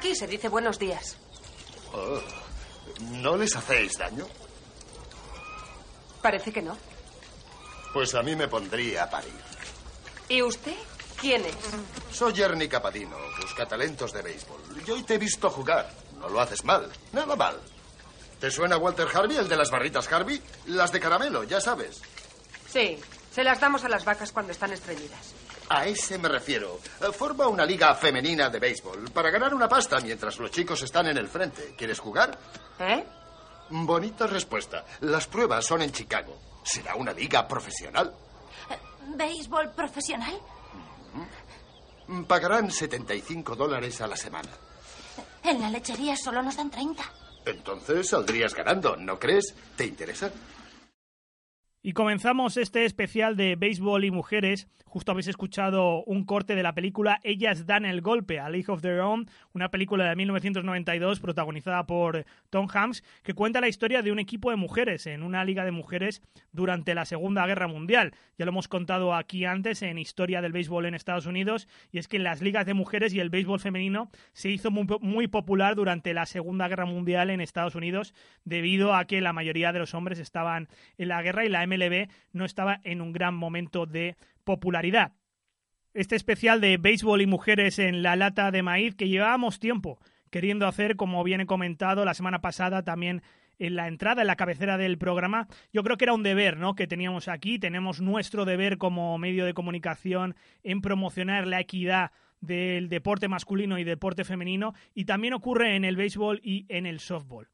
Aquí se dice buenos días. Oh, ¿No les hacéis daño? Parece que no. Pues a mí me pondría a parir. ¿Y usted? ¿Quién es? Soy Ernie Capadino, busca talentos de béisbol. Yo hoy te he visto jugar. No lo haces mal, nada mal. ¿Te suena Walter Harvey, el de las barritas Harvey? Las de caramelo, ya sabes. Sí, se las damos a las vacas cuando están estreñidas. A ese me refiero. Forma una liga femenina de béisbol para ganar una pasta mientras los chicos están en el frente. ¿Quieres jugar? ¿Eh? Bonita respuesta. Las pruebas son en Chicago. ¿Será una liga profesional? ¿Béisbol profesional? Pagarán 75 dólares a la semana. En la lechería solo nos dan 30. Entonces saldrías ganando, ¿no crees? ¿Te interesa? Y comenzamos este especial de béisbol y mujeres. Justo habéis escuchado un corte de la película Ellas dan el golpe, A League of Their Own, una película de 1992 protagonizada por Tom Hanks, que cuenta la historia de un equipo de mujeres en una liga de mujeres durante la Segunda Guerra Mundial. Ya lo hemos contado aquí antes en Historia del Béisbol en Estados Unidos, y es que las ligas de mujeres y el béisbol femenino se hizo muy, muy popular durante la Segunda Guerra Mundial en Estados Unidos, debido a que la mayoría de los hombres estaban en la guerra y la MLB no estaba en un gran momento de popularidad. Este especial de béisbol y mujeres en la lata de maíz que llevábamos tiempo queriendo hacer, como bien he comentado la semana pasada también en la entrada, en la cabecera del programa, yo creo que era un deber, ¿no? Que teníamos aquí, tenemos nuestro deber como medio de comunicación en promocionar la equidad del deporte masculino y deporte femenino y también ocurre en el béisbol y en el softball.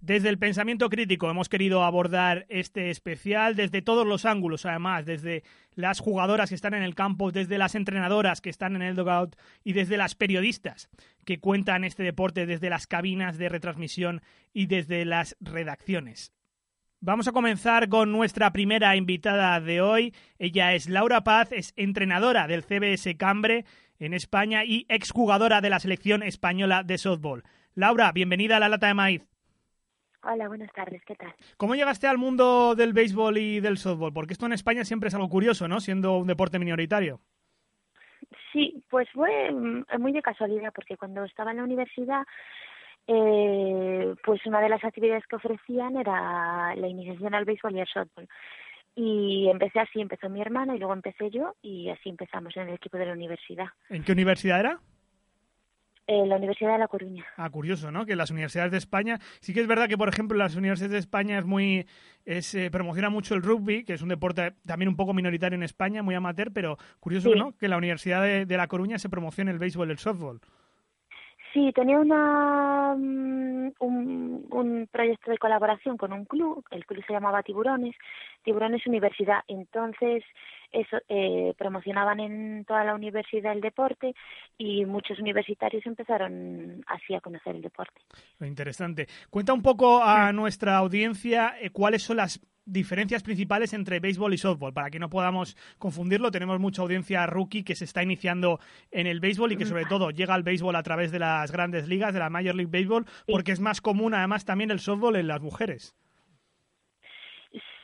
Desde el pensamiento crítico hemos querido abordar este especial desde todos los ángulos, además, desde las jugadoras que están en el campo, desde las entrenadoras que están en el dugout y desde las periodistas que cuentan este deporte desde las cabinas de retransmisión y desde las redacciones. Vamos a comenzar con nuestra primera invitada de hoy. Ella es Laura Paz, es entrenadora del CBS Cambre en España y exjugadora de la selección española de softball. Laura, bienvenida a la lata de maíz. Hola, buenas tardes, ¿qué tal? ¿Cómo llegaste al mundo del béisbol y del softball? Porque esto en España siempre es algo curioso, ¿no? Siendo un deporte minoritario. Sí, pues fue mm, muy de casualidad, porque cuando estaba en la universidad, eh, pues una de las actividades que ofrecían era la iniciación al béisbol y al softball. Y empecé así, empezó mi hermana y luego empecé yo y así empezamos en el equipo de la universidad. ¿En qué universidad era? En la Universidad de La Coruña. Ah, curioso, ¿no? Que las universidades de España, sí que es verdad que, por ejemplo, las universidades de España es muy, es, eh, promociona mucho el rugby, que es un deporte también un poco minoritario en España, muy amateur, pero curioso, Sí. ¿no? Que la Universidad de, de La Coruña se promocione el béisbol y el softball. Sí, tenía una, mm, un, un proyecto de colaboración con un club, el club se llamaba Tiburones, Tiburones Universidad, entonces eso eh, promocionaban en toda la universidad el deporte y muchos universitarios empezaron así a conocer el deporte. Interesante. Cuenta un poco a nuestra audiencia eh, cuáles son las diferencias principales entre béisbol y softball, para que no podamos confundirlo. Tenemos mucha audiencia rookie que se está iniciando en el béisbol y que sobre todo llega al béisbol a través de las grandes ligas, de la Major League Baseball, porque es más común además también el softball en las mujeres.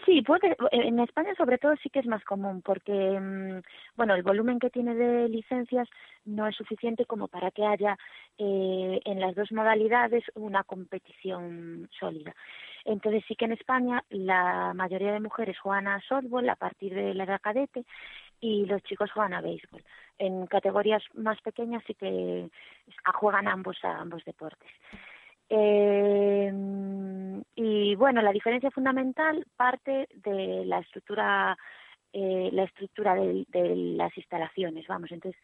Sí, puede, en España sobre todo sí que es más común porque, mm, bueno, el volumen que tiene de licencias no es suficiente como para que haya eh, en las dos modalidades una competición sólida. Entonces sí que en España la mayoría de mujeres juegan a softball a partir de la edad cadete y los chicos juegan a béisbol. En categorías más pequeñas sí que juegan ambos a ambos deportes. Eh, y bueno, la diferencia fundamental parte de la estructura, eh, la estructura de, de las instalaciones, vamos. Entonces,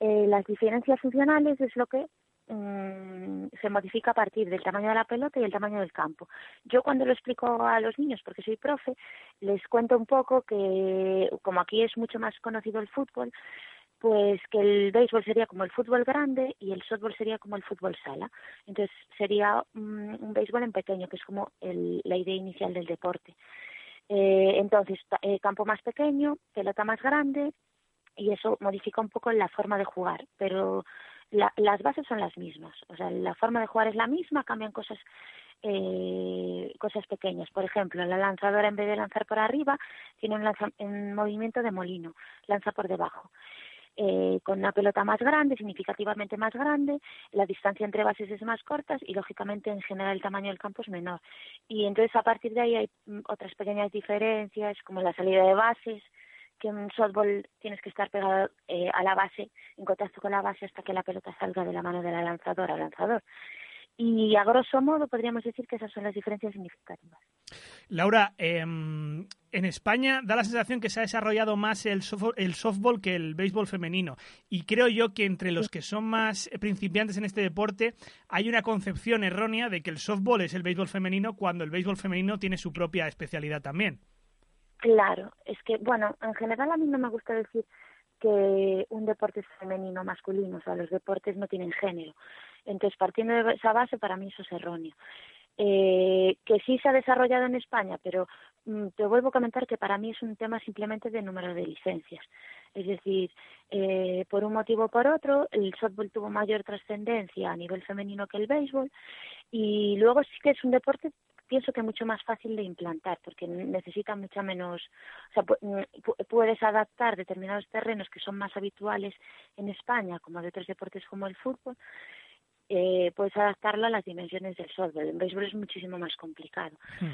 eh, las diferencias funcionales es lo que mm, se modifica a partir del tamaño de la pelota y el tamaño del campo. Yo cuando lo explico a los niños, porque soy profe, les cuento un poco que como aquí es mucho más conocido el fútbol, pues que el béisbol sería como el fútbol grande y el softball sería como el fútbol sala. Entonces sería un, béisbol en pequeño, que es como el, la idea inicial del deporte. Eh, entonces, eh, campo más pequeño, pelota más grande y eso modifica un poco la forma de jugar, pero la, las bases son las mismas. O sea, la forma de jugar es la misma, cambian cosas eh, cosas pequeñas. Por ejemplo, la lanzadora en vez de lanzar por arriba tiene un, lanza, un movimiento de molino, lanza por debajo eh, con una pelota más grande, significativamente más grande, la distancia entre bases es más corta y lógicamente en general el tamaño del campo es menor. Y entonces a partir de ahí hay mm, otras pequeñas diferencias como la salida de bases, que en softball tienes que estar pegado eh, a la base, en contacto con la base hasta que la pelota salga de la mano de la lanzadora o lanzador. Y a grosso modo podríamos decir que esas son las diferencias significativas. Laura, eh, en España da la sensación que se ha desarrollado más el softball, el softball, que el béisbol femenino. Y creo yo que entre los que son más principiantes en este deporte hay una concepción errónea de que el softball es el béisbol femenino cuando el béisbol femenino tiene su propia especialidad también. Claro, es que, bueno, en general a mí no me gusta decir que un deporte es femenino o masculino, o sea, los deportes no tienen género. Entonces, partiendo de esa base, para mí eso es erróneo. Eh, que sí se ha desarrollado en España, pero mm, te vuelvo a comentar que para mí es un tema simplemente de número de licencias. Es decir, eh, por un motivo o por otro, el softball tuvo mayor trascendencia a nivel femenino que el béisbol y luego sí que es un deporte pienso que mucho más fácil de implantar porque necesita mucha menos, o sea, mm, puedes adaptar determinados terrenos que son más habituales en España, como de otros deportes como el fútbol, eh, puedes adaptarlo a las dimensiones del softball. En béisbol es muchísimo más complicado. Hmm.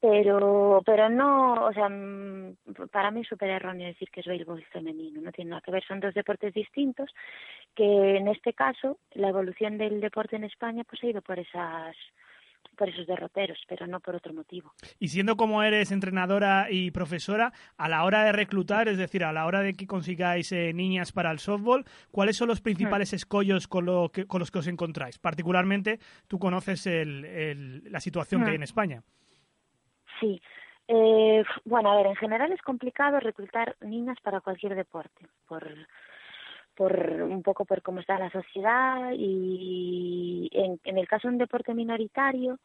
Pero, pero no, o sea, mm, para mí es súper erróneo decir que es béisbol femenino, no tiene nada que ver, son dos deportes distintos que en este caso la evolución del deporte en España pues ha ido por esas por esos derroteros, pero no por otro motivo. Y siendo como eres entrenadora y profesora, a la hora de reclutar, es decir, a la hora de que consigáis eh, niñas para el softball, ¿cuáles son los principales hmm. escollos con, lo que, con los que os encontráis? Particularmente, tú conoces el, el, la situación que hay en España. Sí. Eh, bueno, a ver, en general es complicado reclutar niñas para cualquier deporte, por por un poco por cómo está la sociedad y en, en el caso de un deporte minoritario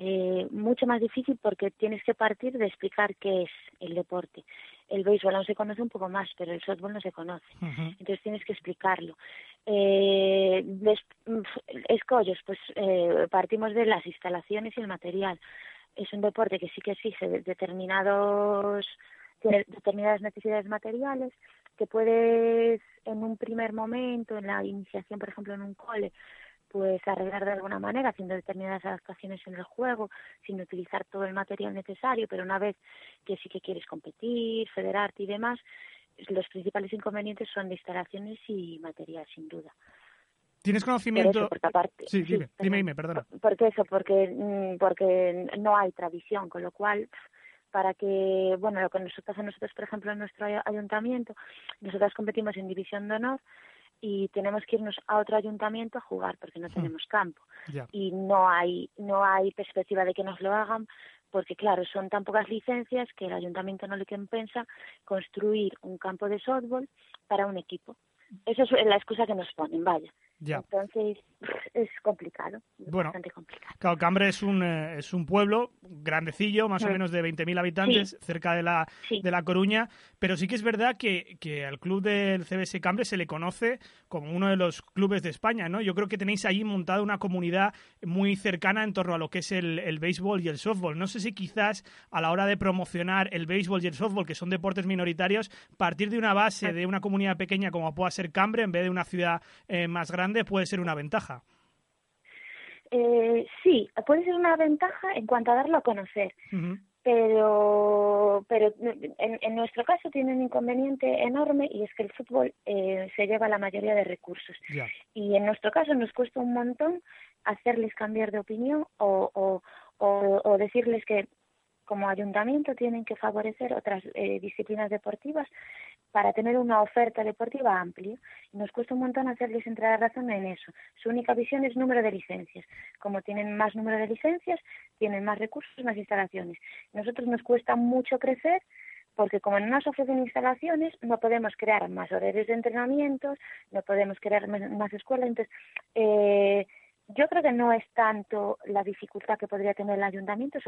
eh, mucho más difícil porque tienes que partir de explicar qué es el deporte. El béisbol aún se conoce un poco más, pero el softball no se conoce. Entonces tienes que explicarlo. Eh, escollos, pues eh, partimos de las instalaciones y el material. Es un deporte que sí que exige determinados determinadas necesidades materiales que puedes en un primer momento, en la iniciación, por ejemplo, en un cole, pues arreglar de alguna manera, haciendo determinadas adaptaciones en el juego, sin utilizar todo el material necesario, pero una vez que sí que quieres competir, federarte y demás, los principales inconvenientes son de instalaciones y material, sin duda. ¿Tienes conocimiento? porque aparte, sí, dime, dime, dime, perdona. Porque eso, porque, mm, porque no hay tradición, con lo cual para que, bueno, lo que nos pasa a nosotros, por ejemplo, en nuestro ayuntamiento, nosotras competimos en división de honor y tenemos que irnos a otro ayuntamiento a jugar porque no hmm. tenemos campo. Y no hay no hay perspectiva de que nos lo hagan porque claro son tan pocas licencias que el ayuntamiento no le compensa construir un campo de softball para un equipo. Esa es la excusa que nos ponen vaya entonces es complicado, bueno, bastante complicado. Claro, Cambre es un, eh, es un pueblo grandecillo, más o mm. menos de 20.000 habitantes, cerca de la, de la Coruña, pero sí que es verdad que, que al club del CBS Cambre se le conoce como uno de los clubes de España, ¿no? Yo creo que tenéis allí montada una comunidad muy cercana en torno a lo que es el, el béisbol y el softball. No sé si quizás a la hora de promocionar el béisbol y el softball, que son deportes minoritarios, partir de una base de una comunidad pequeña como pueda ser Cambre, en vez de una ciudad eh, más grande, puede ser una ventaja. Eh, sí, puede ser una ventaja en cuanto a darlo a conocer, pero pero en, en, nuestro caso tiene un inconveniente enorme y es que el fútbol eh, se lleva la mayoría de recursos. Y en nuestro caso nos cuesta un montón hacerles cambiar de opinión o, o, o, o decirles que como ayuntamiento tienen que favorecer otras eh, disciplinas deportivas para tener una oferta deportiva amplia. Y nos cuesta un montón hacerles entrar a razón en eso. Su única visión es número de licencias. Como tienen más número de licencias, tienen más recursos, más instalaciones. Nosotros nos cuesta mucho crecer porque como no nos ofrecen instalaciones, no podemos crear más horarios de entrenamientos, no podemos crear más escuelas. Entonces, eh, yo creo que no es tanto la dificultad que podría tener el ayuntamiento,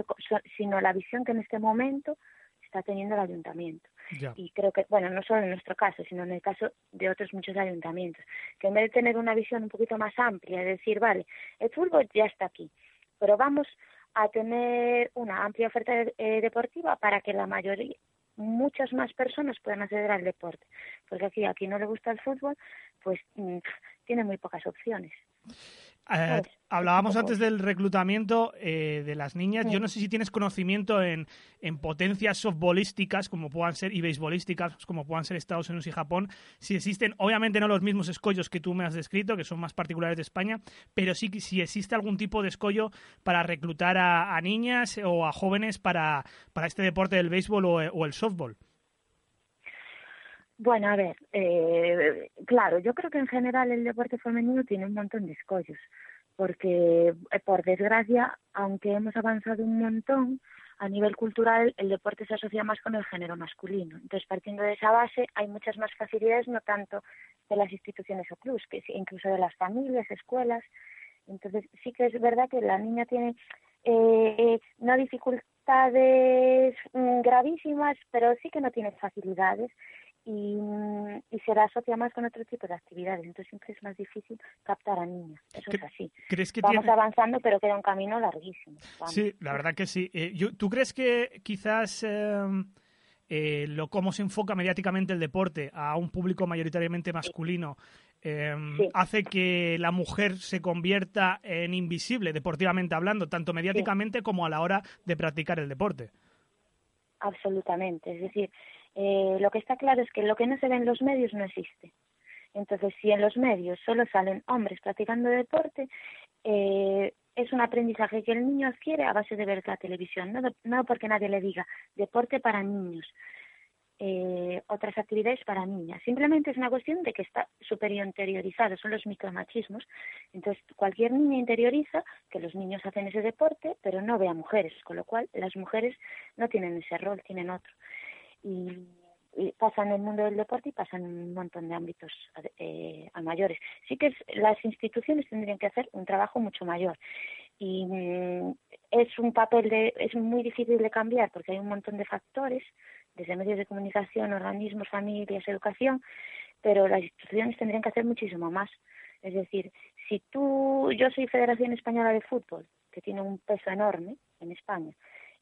sino la visión que en este momento está teniendo el ayuntamiento. Y creo que, bueno, no solo en nuestro caso, sino en el caso de otros muchos ayuntamientos, que en vez de tener una visión un poquito más amplia, es decir, vale, el fútbol ya está aquí, pero vamos a tener una amplia oferta eh, deportiva para que la mayoría, muchas más personas puedan acceder al deporte. Porque aquí, a quien no le gusta el fútbol, pues mm, tiene muy pocas opciones. Eh, hablábamos antes del reclutamiento eh, de las niñas. Yo no sé si tienes conocimiento en, en, potencias softbolísticas, como puedan ser, y beisbolísticas, como puedan ser Estados Unidos y Japón. Si existen, obviamente no los mismos escollos que tú me has descrito, que son más particulares de España, pero sí si existe algún tipo de escollo para reclutar a, niñas o a jóvenes para, para este deporte del béisbol o, o el softball. Bueno, a ver, eh, claro, yo creo que en general el deporte femenino tiene un montón de escollos, porque eh, por desgracia, aunque hemos avanzado un montón, a nivel cultural el deporte se asocia más con el género masculino. Entonces, partiendo de esa base, hay muchas más facilidades, no tanto de las instituciones o clubs, que incluso de las familias, escuelas. Entonces, sí que es verdad que la niña tiene eh, no dificultades mm, gravísimas, pero sí que no tiene facilidades y, y se la asocia más con otro tipo de actividades. Entonces siempre es más difícil captar a niños. Eso es así. ¿crees que Vamos avanzando, pero queda un camino larguísimo. Sí, la verdad que sí. Eh, ¿Tú crees que quizás em, eh, lo cómo se enfoca mediáticamente el deporte a un público mayoritariamente masculino em, hace que la mujer se convierta en invisible, deportivamente hablando, tanto mediáticamente como a la hora de practicar el deporte? Absolutamente. Es decir, eh, lo que está claro es que lo que no se ve en los medios no existe. Entonces, si en los medios solo salen hombres practicando deporte, eh, es un aprendizaje que el niño adquiere a base de ver la televisión, no, porque nadie le diga deporte para niños, eh, otras actividades para niñas. Simplemente es una cuestión de que está súper interiorizado, son los micromachismos. Entonces, cualquier niña interioriza que los niños hacen ese deporte, pero no ve a mujeres, con lo cual las mujeres no tienen ese rol, tienen otro y, pasa en el mundo del deporte y pasa en un montón de ámbitos eh, a mayores. Sí que las instituciones tendrían que hacer un trabajo mucho mayor y mm, es un papel de, es muy difícil de cambiar porque hay un montón de factores desde medios de comunicación, organismos, familias, educación, pero las instituciones tendrían que hacer muchísimo más. Es decir, si tú, yo soy Federación Española de Fútbol, que tiene un peso enorme en España,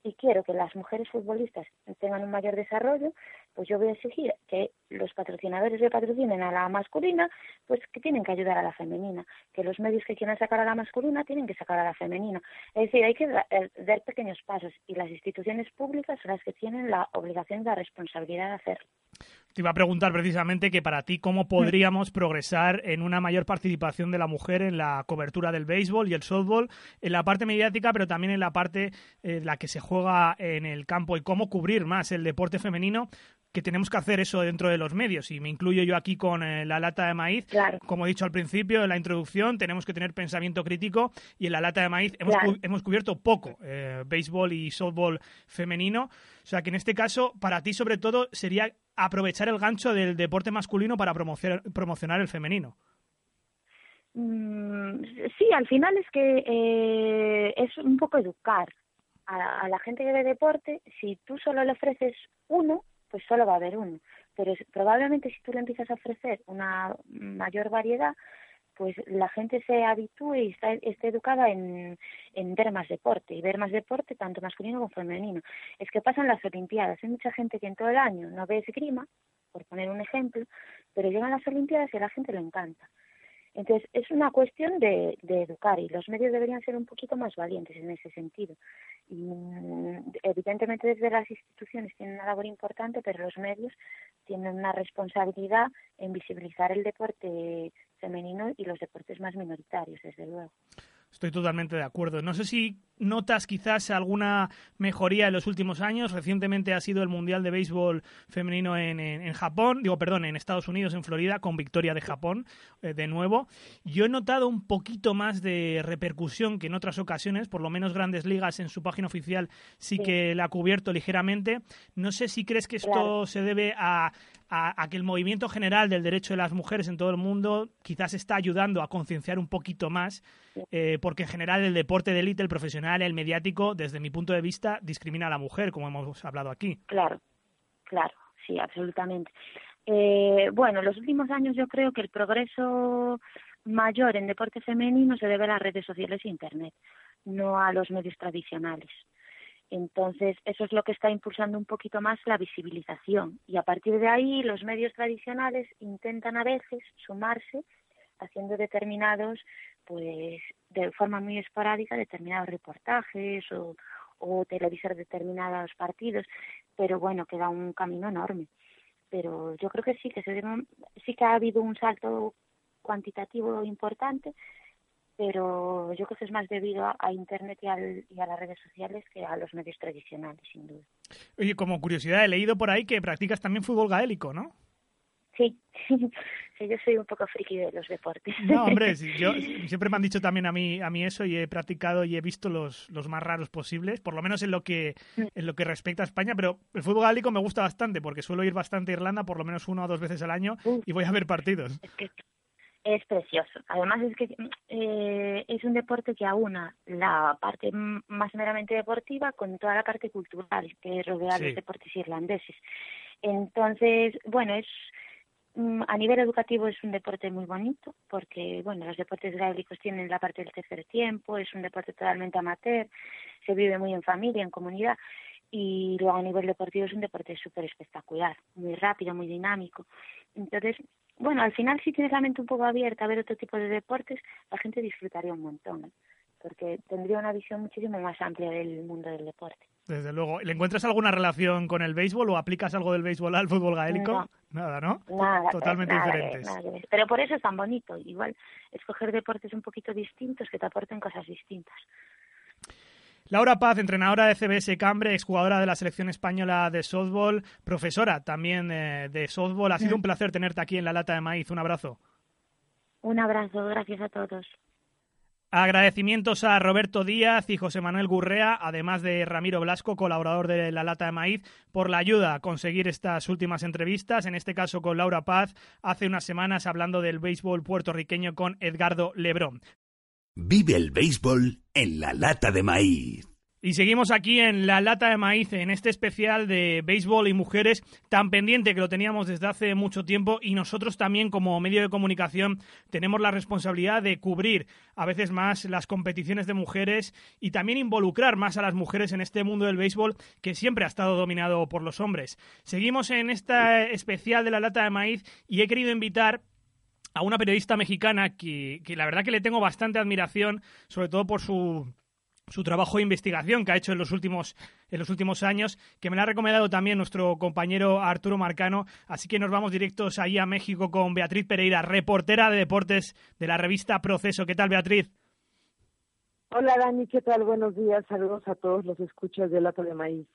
y quiero que las mujeres futbolistas tengan un mayor desarrollo, pues yo voy a exigir que los patrocinadores le patrocinen a la masculina, pues que tienen que ayudar a la femenina, que los medios que quieran sacar a la masculina tienen que sacar a la femenina. Es decir, hay que eh, dar pequeños pasos y las instituciones públicas son las que tienen la obligación y la responsabilidad de hacerlo. Te iba a preguntar precisamente que para ti cómo podríamos progresar en una mayor participación de la mujer en la cobertura del béisbol y el softball, en la parte mediática, pero también en la parte en eh, la que se juega en el campo y cómo cubrir más el deporte femenino que tenemos que hacer eso dentro de los medios y me incluyo yo aquí con eh, la lata de maíz. Como he dicho al principio en la introducción, tenemos que tener pensamiento crítico y en la lata de maíz hemos, hemos cubierto poco eh, béisbol y softball femenino. O sea que en este caso, para ti sobre todo, sería aprovechar el gancho del deporte masculino para promocionar, el femenino. Mm, sí, al final es que eh, es un poco educar a, a la gente que ve deporte. Si tú solo le ofreces uno, pues solo va a haber uno. Pero probablemente si tú le empiezas a ofrecer una mayor variedad, pues la gente se habitúe y está, esté educada en, en ver más deporte, y ver más deporte tanto masculino como femenino. Es que pasan las Olimpiadas, hay mucha gente que en todo el año no ve esgrima, por poner un ejemplo, pero llegan las Olimpiadas y a la gente le encanta. Entonces, es una cuestión de, de, educar y los medios deberían ser un poquito más valientes en ese sentido. Y mm, evidentemente desde las instituciones tienen una labor importante, pero los medios tienen una responsabilidad en visibilizar el deporte femenino y los deportes más minoritarios, desde luego. Estoy totalmente de acuerdo. No sé si notas quizás alguna mejoría en los últimos años. Recientemente ha sido el Mundial de Béisbol Femenino en, en, Japón, digo, perdón, en Estados Unidos, en Florida, con victoria de Japón eh, de nuevo. Yo he notado un poquito más de repercusión que en otras ocasiones, por lo menos Grandes Ligas en su página oficial sí, que la ha cubierto ligeramente. No sé si crees que esto se debe a, a, que el movimiento general del derecho de las mujeres en todo el mundo quizás está ayudando a concienciar un poquito más, eh, porque en general el deporte de élite, el profesional, el mediático, desde mi punto de vista, discrimina a la mujer, como hemos hablado aquí. Claro, claro, sí, absolutamente. Eh, bueno, en los últimos años yo creo que el progreso mayor en deporte femenino se debe a las redes sociales e Internet, no a los medios tradicionales. Entonces, eso es lo que está impulsando un poquito más la visibilización. Y a partir de ahí, los medios tradicionales intentan a veces sumarse haciendo determinados, pues de forma muy esporádica, determinados reportajes o, o televisar determinados partidos. Pero bueno, queda un camino enorme. Pero yo creo que sí que se sí que ha habido un salto cuantitativo importante, pero yo creo que es más debido a, Internet y, a las redes sociales que a los medios tradicionales, sin duda. Oye, como curiosidad, he leído por ahí que practicas también fútbol gaélico, ¿no? Sí, sí yo soy un poco friki de los deportes. No, hombre, yo, siempre me han dicho también a mí, a mí eso y he practicado y he visto los, los más raros posibles, por lo menos en lo, que, mm. en lo que respecta a España, pero el fútbol gaélico me gusta bastante porque suelo ir bastante a Irlanda por lo menos una o dos veces al año y voy a ver partidos es precioso. Además es que eh, es un deporte que aúna la parte más meramente deportiva con toda la parte cultural que rodea los deportes irlandeses. Entonces, bueno, es mm, a nivel educativo es un deporte muy bonito porque, bueno, los deportes gaélicos tienen la parte del tercer tiempo, es un deporte totalmente amateur, se vive muy en familia, en comunidad y luego a nivel deportivo es un deporte súper espectacular, muy rápido, muy dinámico. Entonces, bueno, al final si tienes la mente un poco abierta a ver otro tipo de deportes, la gente disfrutaría un montón, ¿eh? porque tendría una visión muchísimo más amplia del mundo del deporte. Desde luego. ¿Le encuentras alguna relación con el béisbol o aplicas algo del béisbol al fútbol gaélico? Nada, ¿no? Nada, Totalmente diferentes. Pero por eso es tan bonito. Igual escoger deportes un poquito distintos que te aporten cosas distintas. Laura Paz, entrenadora de CBS Cambre, exjugadora de la selección española de softball, profesora también eh, de softball. Ha sido un placer tenerte aquí en la lata de maíz. Un abrazo. Un abrazo, gracias a todos. Agradecimientos a Roberto Díaz y José Manuel Gurrea, además de Ramiro Blasco, colaborador de La Lata de Maíz, por la ayuda a conseguir estas últimas entrevistas, en este caso con Laura Paz, hace unas semanas hablando del béisbol puertorriqueño con Edgardo Lebrón. Vive el béisbol en la lata de maíz. Y seguimos aquí en la lata de maíz, en este especial de béisbol y mujeres tan pendiente que lo teníamos desde hace mucho tiempo y nosotros también como medio de comunicación tenemos la responsabilidad de cubrir a veces más las competiciones de mujeres y también involucrar más a las mujeres en este mundo del béisbol que siempre ha estado dominado por los hombres. Seguimos en este especial de la lata de maíz y he querido invitar a una periodista mexicana que, la verdad que le tengo bastante admiración, sobre todo por su su trabajo de investigación que ha hecho en los últimos en los últimos años, que me la ha recomendado también nuestro compañero Arturo Marcano. Así que nos vamos directos ahí a México con Beatriz Pereira, reportera de deportes de la revista Proceso. ¿Qué tal, Beatriz? Hola, Dani, ¿qué tal? Buenos días. Saludos a todos los escuchas de Lato de Maíz.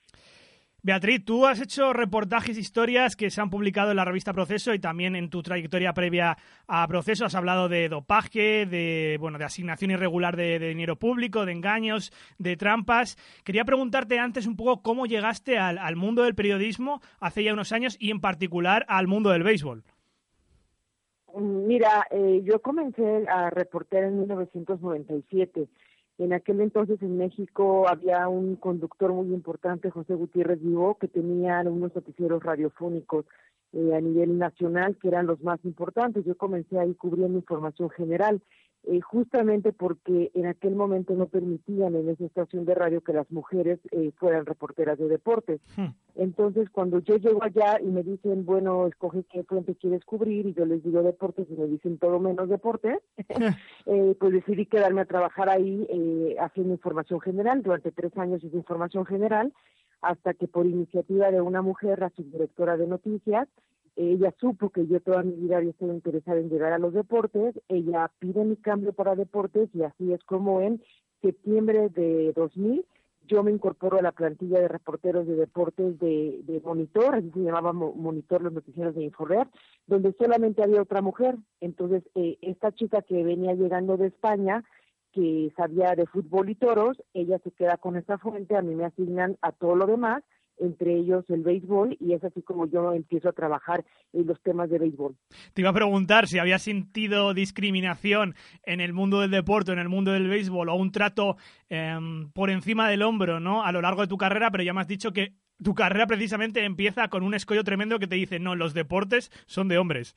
Beatriz, tú has hecho reportajes, historias que se han publicado en la revista Proceso y también en tu trayectoria previa a Proceso has hablado de dopaje, de bueno, de asignación irregular de, dinero público, de engaños, de trampas. Quería preguntarte antes un poco cómo llegaste al, mundo del periodismo hace ya unos años y en particular al mundo del béisbol. Mira, eh, yo comencé a reportar en 1997 en aquel entonces en México había un conductor muy importante, José Gutiérrez Vivo, que tenía unos noticieros radiofónicos eh, a nivel nacional que eran los más importantes. Yo comencé ahí cubriendo información general eh, justamente porque en aquel momento no permitían en esa estación de radio que las mujeres eh, fueran reporteras de deportes. Hmm. Entonces, cuando yo llego allá y me dicen, bueno, escoge qué fuente quieres cubrir, y yo les digo deportes y me dicen todo menos deportes, eh, pues decidí quedarme a trabajar ahí haciendo información general. Durante tres años hice información general, hasta que por iniciativa de una mujer, la subdirectora de noticias, ella supo que yo toda mi vida había estado interesada en llegar a los deportes, ella pide mi cambio para deportes y así es como en septiembre de 2000 yo me incorporo a la plantilla de reporteros de deportes de, Monitor, así se llamaba Monitor los noticieros de Informer, donde solamente había otra mujer. Entonces, eh, esta chica que venía llegando de España, que sabía de fútbol y toros, ella se queda con esa fuente, a mí me asignan a todo lo demás, entre ellos el béisbol, y es así como yo empiezo a trabajar en los temas de béisbol. Te iba a preguntar si había sentido discriminación en el mundo del deporte, en el mundo del béisbol, o un trato em, por encima del hombro, ¿no? A lo largo de tu carrera, pero ya me has dicho que tu carrera precisamente empieza con un escollo tremendo que te dice, no, los deportes son de hombres.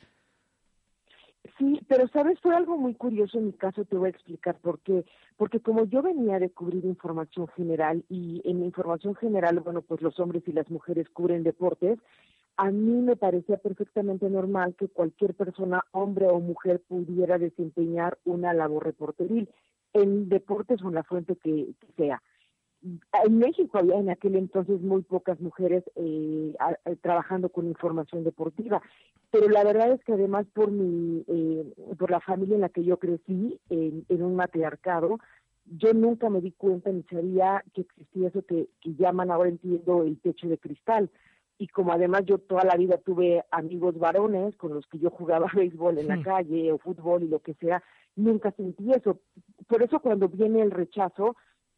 Sí, pero sabes, fue algo muy curioso en mi caso, te voy a explicar por qué. Porque como yo venía de cubrir información general y en información general, bueno, pues los hombres y las mujeres cubren deportes, a mí me parecía perfectamente normal que cualquier persona, hombre o mujer, pudiera desempeñar una labor reporteril en deportes o en la fuente que sea en México había en aquel entonces muy pocas mujeres eh, trabajando con información deportiva, pero la verdad es que además por mi, eh, por la familia en la que yo crecí, en, un matriarcado, yo nunca me di cuenta ni sabía que existía eso que, que llaman ahora entiendo el techo de cristal. Y como además yo toda la vida tuve amigos varones con los que yo jugaba béisbol en la calle o fútbol y lo que sea, nunca sentí eso. Por eso cuando viene el rechazo,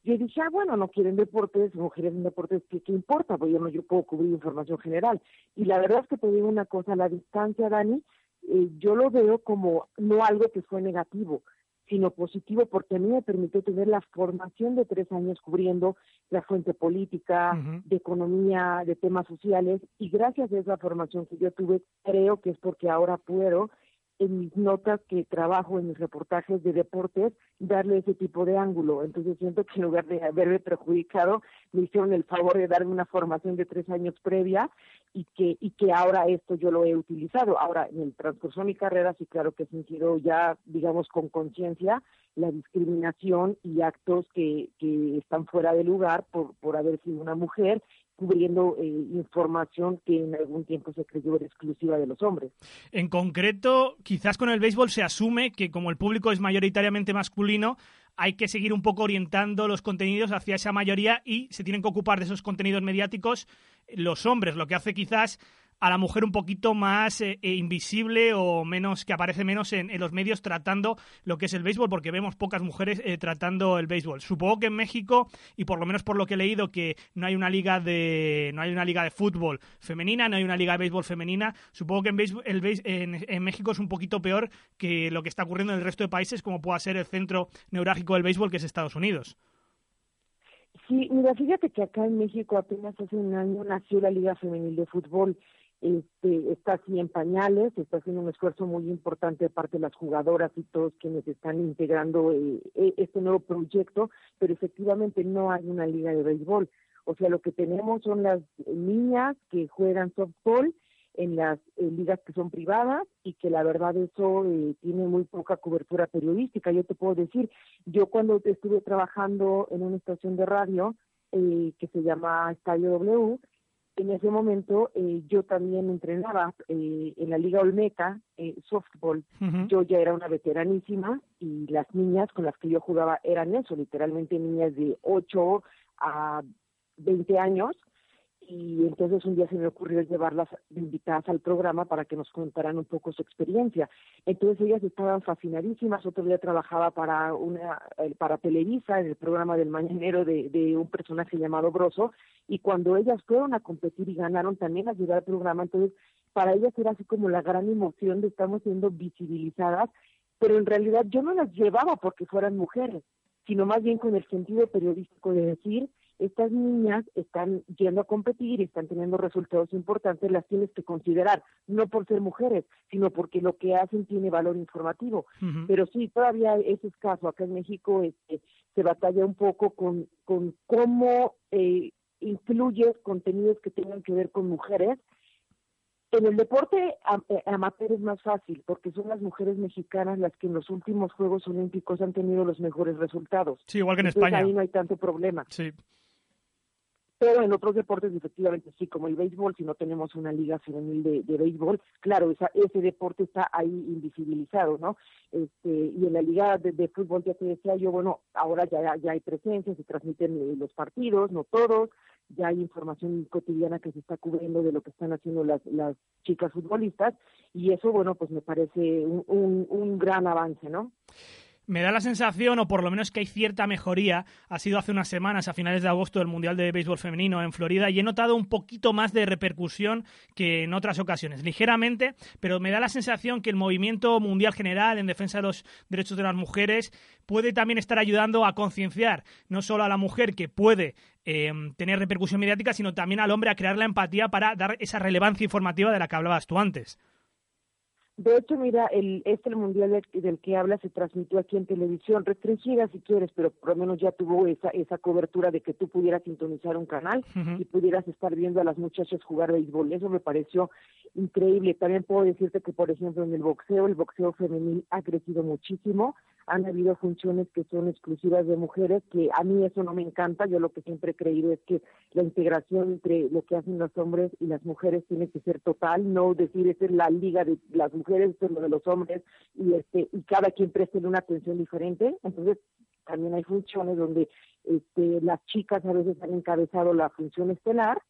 yo dije, ah, bueno, no quieren deportes, mujeres en deportes, ¿qué, qué importa? Pues yo no yo puedo cubrir información general. Y la verdad es que te digo una cosa, la distancia, Dani, eh, yo lo veo como no algo que fue negativo, sino positivo, porque a mí me permitió tener la formación de tres años cubriendo la fuente política, de economía, de temas sociales, y gracias a esa formación que yo tuve, creo que es porque ahora puedo en mis notas que trabajo en mis reportajes de deportes, darle ese tipo de ángulo. Entonces siento que en lugar de haberme perjudicado, me hicieron el favor de darme una formación de tres años previa y que, y que ahora esto yo lo he utilizado. Ahora, en el transcurso de mi carrera, sí claro que he sentido ya, digamos, con conciencia la discriminación y actos que, que están fuera de lugar por, por haber sido una mujer cubriendo eh, información que en algún tiempo se creyó exclusiva de los hombres. En concreto, quizás con el béisbol se asume que como el público es mayoritariamente masculino, hay que seguir un poco orientando los contenidos hacia esa mayoría y se tienen que ocupar de esos contenidos mediáticos los hombres, lo que hace quizás a la mujer un poquito más eh, eh, invisible o menos que aparece menos en, los medios tratando lo que es el béisbol porque vemos pocas mujeres eh, tratando el béisbol. Supongo que en México y por lo menos por lo que he leído que no hay una liga de no hay una liga de fútbol femenina no hay una liga de béisbol femenina. Supongo que en, béisbol, el en, en México es un poquito peor que lo que está ocurriendo en el resto de países como pueda ser el centro neurálgico del béisbol que es Estados Unidos. Sí, mira, fíjate que acá en México apenas hace un año nació la Liga Femenil de Fútbol este, está así en pañales, está haciendo un esfuerzo muy importante de parte de las jugadoras y todos quienes están integrando eh, e, este nuevo proyecto, pero efectivamente no hay una liga de béisbol. O sea, lo que tenemos son las niñas que juegan softball en las ligas que son privadas y que la verdad eso eh, tiene muy poca cobertura periodística. Yo te puedo decir, yo cuando estuve trabajando en una estación de radio eh, que se llama Estadio W, en ese momento eh, yo también entrenaba eh, en la Liga Olmeca, eh, softball. Yo ya era una veteranísima y las niñas con las que yo jugaba eran eso, literalmente niñas de 8 a 20 años y entonces un día se me ocurrió llevarlas invitadas al programa para que nos contaran un poco su experiencia. Entonces ellas estaban fascinadísimas, otro día trabajaba para una eh, para Televisa en el programa del mañanero de, un personaje llamado Broso y cuando ellas fueron a competir y ganaron también a llegar al programa, entonces para ellas era así como la gran emoción de estamos siendo visibilizadas, pero en realidad yo no las llevaba porque fueran mujeres, sino más bien con el sentido periodístico de decir estas niñas están yendo a competir y están teniendo resultados importantes, las tienes que considerar, no por ser mujeres, sino porque lo que hacen tiene valor informativo. Pero sí, todavía es escaso. Acá en México este, se batalla un poco con, con cómo eh, incluyes contenidos que tengan que ver con mujeres. En el deporte eh, amateur es más fácil porque son las mujeres mexicanas las que en los últimos Juegos Olímpicos han tenido los mejores resultados. Sí, igual que en España. Ahí no hay tanto problema. Sí. Pero en otros deportes efectivamente sí, como el béisbol, si no tenemos una liga femenil de, béisbol, claro, esa, ese deporte está ahí invisibilizado, ¿no? Este, y en la liga de, fútbol ya te decía yo, bueno, ahora ya, ya hay presencia, se transmiten eh, los partidos, no todos, ya hay información cotidiana que se está cubriendo de lo que están haciendo las, las chicas futbolistas, y eso, bueno, pues me parece un, un gran avance, ¿no? Me da la sensación, o por lo menos que hay cierta mejoría, ha sido hace unas semanas, a finales de agosto, el Mundial de Béisbol Femenino en Florida, y he notado un poquito más de repercusión que en otras ocasiones, ligeramente, pero me da la sensación que el movimiento mundial general en defensa de los derechos de las mujeres puede también estar ayudando a concienciar no solo a la mujer que puede eh, tener repercusión mediática, sino también al hombre a crear la empatía para dar esa relevancia informativa de la que hablabas tú antes. De hecho, mira, el, este el mundial del, del, que habla se transmitió aquí en televisión, restringida si quieres, pero por lo menos ya tuvo esa esa cobertura de que tú pudieras sintonizar un canal uh -huh. y pudieras estar viendo a las muchachas jugar béisbol. Eso me pareció increíble. También puedo decirte que, por ejemplo, en el boxeo, el boxeo femenil ha crecido muchísimo. Han habido funciones que son exclusivas de mujeres, que a mí eso no me encanta. Yo lo que siempre he creído es que la integración entre lo que hacen los hombres y las mujeres tiene que ser total, no decir esta es la liga de las mujeres, esto es lo de los hombres, y este y cada quien preste una atención diferente. Entonces, también hay funciones donde este, las chicas a veces han encabezado la función estelar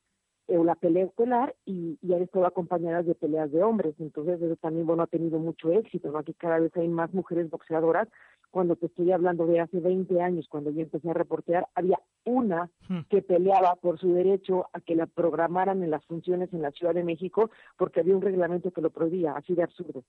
o la pelea estelar y, y han estado acompañadas de peleas de hombres. Entonces, eso también, bueno, ha tenido mucho éxito. Aquí cada vez hay más mujeres boxeadoras. Cuando te estoy hablando de hace 20 años, cuando yo empecé a reportear, había una que peleaba por su derecho a que la programaran en las funciones en la Ciudad de México porque había un reglamento que lo prohibía, así de absurdo.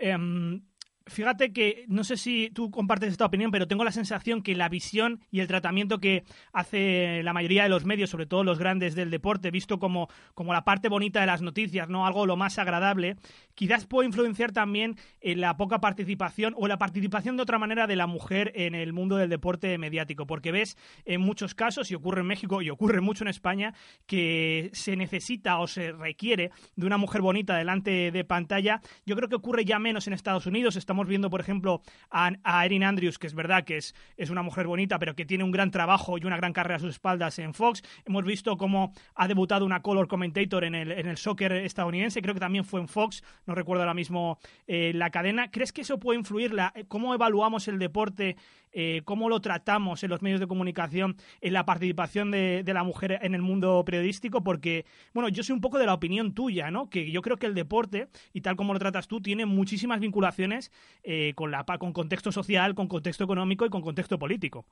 Um, fíjate que no sé si tú compartes esta opinión, pero tengo la sensación que la visión y el tratamiento que hace la mayoría de los medios, sobre todo los grandes del deporte, visto como, como la parte bonita de las noticias, no algo lo más agradable, quizás puede influenciar también la poca participación o la participación de otra manera de la mujer en el mundo del deporte mediático, porque ves en muchos casos, y ocurre en México y ocurre mucho en España, que se necesita o se requiere de una mujer bonita delante de pantalla. Yo creo que ocurre ya menos en Estados Unidos, estamos viendo, por ejemplo, a, Erin Andrews, que es verdad que es, es una mujer bonita, pero que tiene un gran trabajo y una gran carrera a sus espaldas en Fox. Hemos visto cómo ha debutado una color commentator en el, en el soccer estadounidense, creo que también fue en Fox, no recuerdo ahora mismo eh, la cadena. ¿Crees que eso puede influir? La, ¿Cómo evaluamos el deporte? Eh, ¿Cómo lo tratamos en los medios de comunicación en la participación de, la mujer en el mundo periodístico? Porque, bueno, yo soy un poco de la opinión tuya, ¿no? Que yo creo que el deporte, y tal como lo tratas tú, tiene muchísimas vinculaciones eh, con, la, con contexto social, con contexto económico y con contexto político.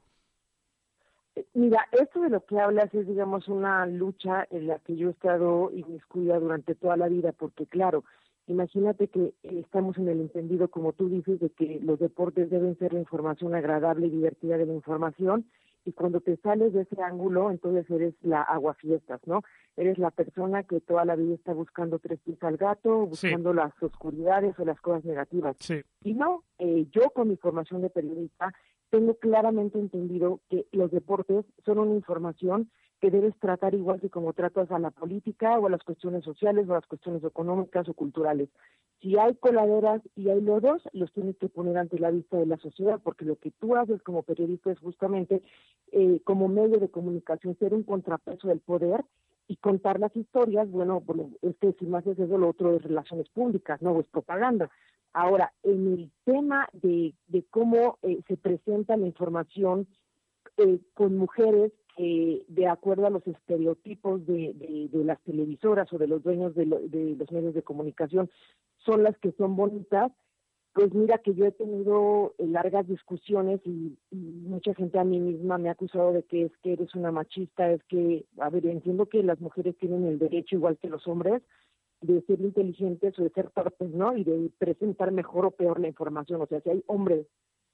Mira, esto de lo que hablas es, digamos, una lucha en la que yo he estado inmiscuida durante toda la vida, porque claro, imagínate que estamos en el entendido, como tú dices, de que los deportes deben ser la información agradable y divertida de la información, y cuando te sales de ese ángulo, entonces eres la aguafiestas, ¿no? Eres la persona que toda la vida está buscando tres pies al gato, buscando sí. las oscuridades o las cosas negativas. Sí. Y no, eh, yo con mi formación de periodista tengo claramente entendido que los deportes son una información que debes tratar igual que como tratas a la política o a las cuestiones sociales o a las cuestiones económicas o culturales. Si hay coladeras y hay lodos, los tienes que poner ante la vista de la sociedad, porque lo que tú haces como periodista es justamente eh, como medio de comunicación ser un contrapeso del poder y contar las historias, bueno, este si más es eso, lo otro es relaciones públicas, no es propaganda. Ahora, en el tema de, de cómo eh, se presenta la información eh, con mujeres eh, de acuerdo a los estereotipos de, de, las televisoras o de los dueños de, lo, de, los medios de comunicación son las que son bonitas, pues mira que yo he tenido eh, largas discusiones y, y, mucha gente a mí misma me ha acusado de que es que eres una machista, es que, a ver, entiendo que las mujeres tienen el derecho igual que los hombres de ser inteligentes o de ser torpes, ¿no? Y de presentar mejor o peor la información. O sea, si hay hombres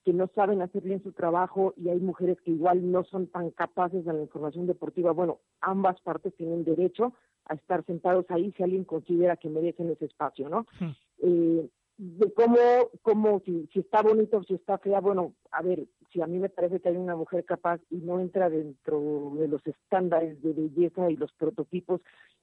que no saben hacer bien su trabajo y hay mujeres que igual no son tan capaces de la información deportiva. Bueno, ambas partes tienen derecho a estar sentados ahí si alguien considera que merecen ese espacio, ¿no? Sí. Eh, de cómo, cómo si, si está bonito o si está fea, bueno, a ver, si a mí me parece que hay una mujer capaz y no entra dentro de los estándares de belleza y los prototipos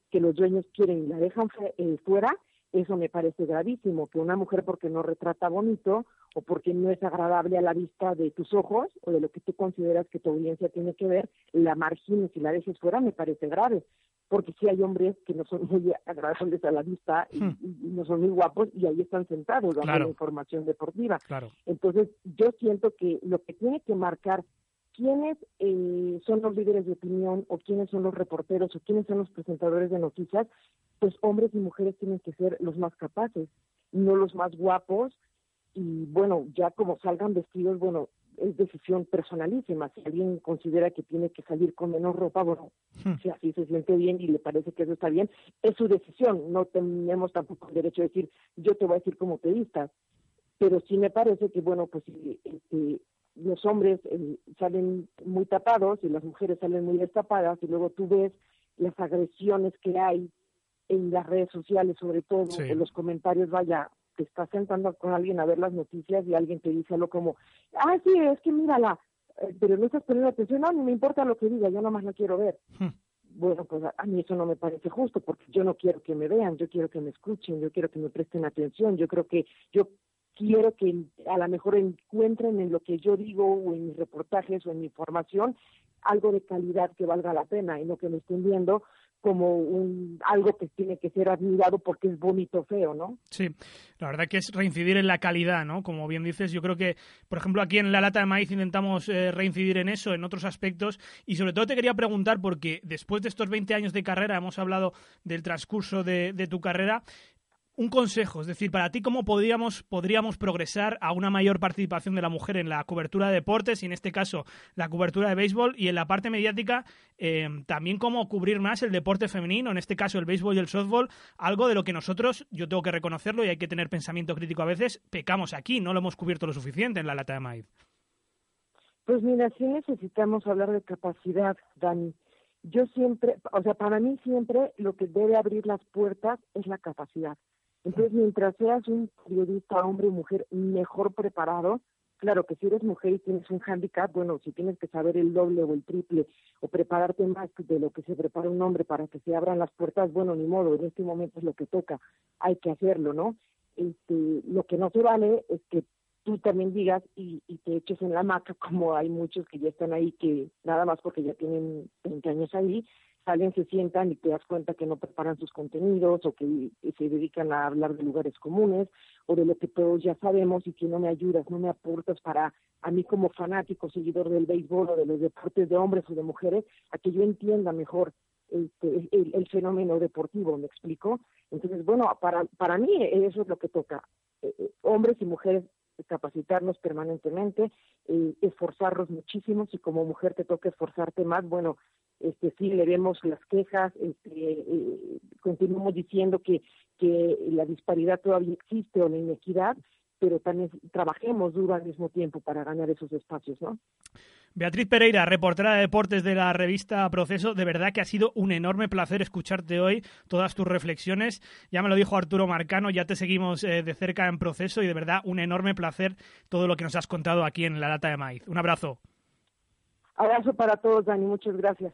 que los dueños quieren y la dejan eh, fuera, eso me parece gravísimo, que una mujer porque no retrata bonito o porque no es agradable a la vista de tus ojos o de lo que tú consideras que tu audiencia tiene que ver, la margines y la dejes fuera, me parece grave. Porque sí hay hombres que no son muy agradables a la vista y, Hmm. y no son muy guapos y ahí están sentados dando Claro. la información deportiva. Claro. Entonces, yo siento que lo que tiene que marcar quiénes eh, son los líderes de opinión o quiénes son los reporteros o quiénes son los presentadores de noticias, pues hombres y mujeres tienen que ser los más capaces, no los más guapos. Y bueno, ya como salgan vestidos, bueno, es decisión personalísima. Si alguien considera que tiene que salir con menos ropa, bueno, Hmm. si así se siente bien y le parece que eso está bien, es su decisión. No tenemos tampoco el derecho de decir, yo te voy a decir cómo te vistas pero sí me parece que bueno pues si este, los hombres eh, salen muy tapados y las mujeres salen muy destapadas y luego tú ves las agresiones que hay en las redes sociales sobre todo Sí. en los comentarios vaya te estás sentando con alguien a ver las noticias y alguien te dice algo como ah sí es que mírala eh, pero no estás poniendo atención no ni me importa lo que diga yo nomás la quiero ver Hmm. bueno, pues a, a mí eso no me parece justo porque yo no quiero que me vean, yo quiero que me escuchen, yo quiero que me presten atención, yo creo que yo quiero que a lo mejor encuentren en lo que yo digo o en mis reportajes o en mi información algo de calidad que valga la pena y no que me estén viendo como un algo que tiene que ser admirado porque es bonito feo, ¿no? Sí, la verdad que es reincidir en la calidad, ¿no? Como bien dices, yo creo que, por ejemplo, aquí en La Lata de Maíz intentamos eh, reincidir en eso, en otros aspectos. Y sobre todo te quería preguntar, porque después de estos 20 años de carrera, hemos hablado del transcurso de tu carrera, un consejo, es decir, para ti, ¿cómo podríamos, podríamos progresar a una mayor participación de la mujer en la cobertura de deportes y, en este caso, la cobertura de béisbol y en la parte mediática, eh, también cómo cubrir más el deporte femenino, en este caso el béisbol y el softball, algo de lo que nosotros, yo tengo que reconocerlo y hay que tener pensamiento crítico a veces, pecamos aquí, no lo hemos cubierto lo suficiente en la lata de maíz. Pues mira, sí necesitamos hablar de capacidad, Dani. Yo siempre, o sea, para mí siempre lo que debe abrir las puertas es la capacidad. Entonces, mientras seas un periodista, hombre o mujer, mejor preparado, claro que si eres mujer y tienes un hándicap, bueno, si tienes que saber el doble o el triple o prepararte más de lo que se prepara un hombre para que se abran las puertas, bueno, ni modo, en este momento es lo que toca, hay que hacerlo, ¿no? Este, lo que no se vale es que tú también digas y, y te eches en la maca, como hay muchos que ya están ahí, que nada más porque ya tienen 20 años ahí, salen, se sientan y te das cuenta que no preparan sus contenidos o que se dedican a hablar de lugares comunes o de lo que todos ya sabemos y que no me ayudas, no me aportas para a mí como fanático, seguidor del béisbol o de los deportes de hombres o de mujeres, a que yo entienda mejor este, el, fenómeno deportivo, ¿me explico? Entonces, bueno, para, para mí eso es lo que toca. Eh, eh, hombres y mujeres capacitarnos permanentemente, eh, esforzarnos muchísimo, si como mujer te toca esforzarte más, bueno, este sí le vemos las quejas, este, eh, continuamos diciendo que, que la disparidad todavía existe o la inequidad, pero también trabajemos duro al mismo tiempo para ganar esos espacios, ¿no? Beatriz Pereira, reportera de deportes de la revista Proceso, de verdad que ha sido un enorme placer escucharte hoy, todas tus reflexiones. Ya me lo dijo Arturo Marcano, ya te seguimos eh, de cerca en Proceso y de verdad un enorme placer todo lo que nos has contado aquí en La Lata de Maíz. Un abrazo. Abrazo para todos, Dani, muchas gracias.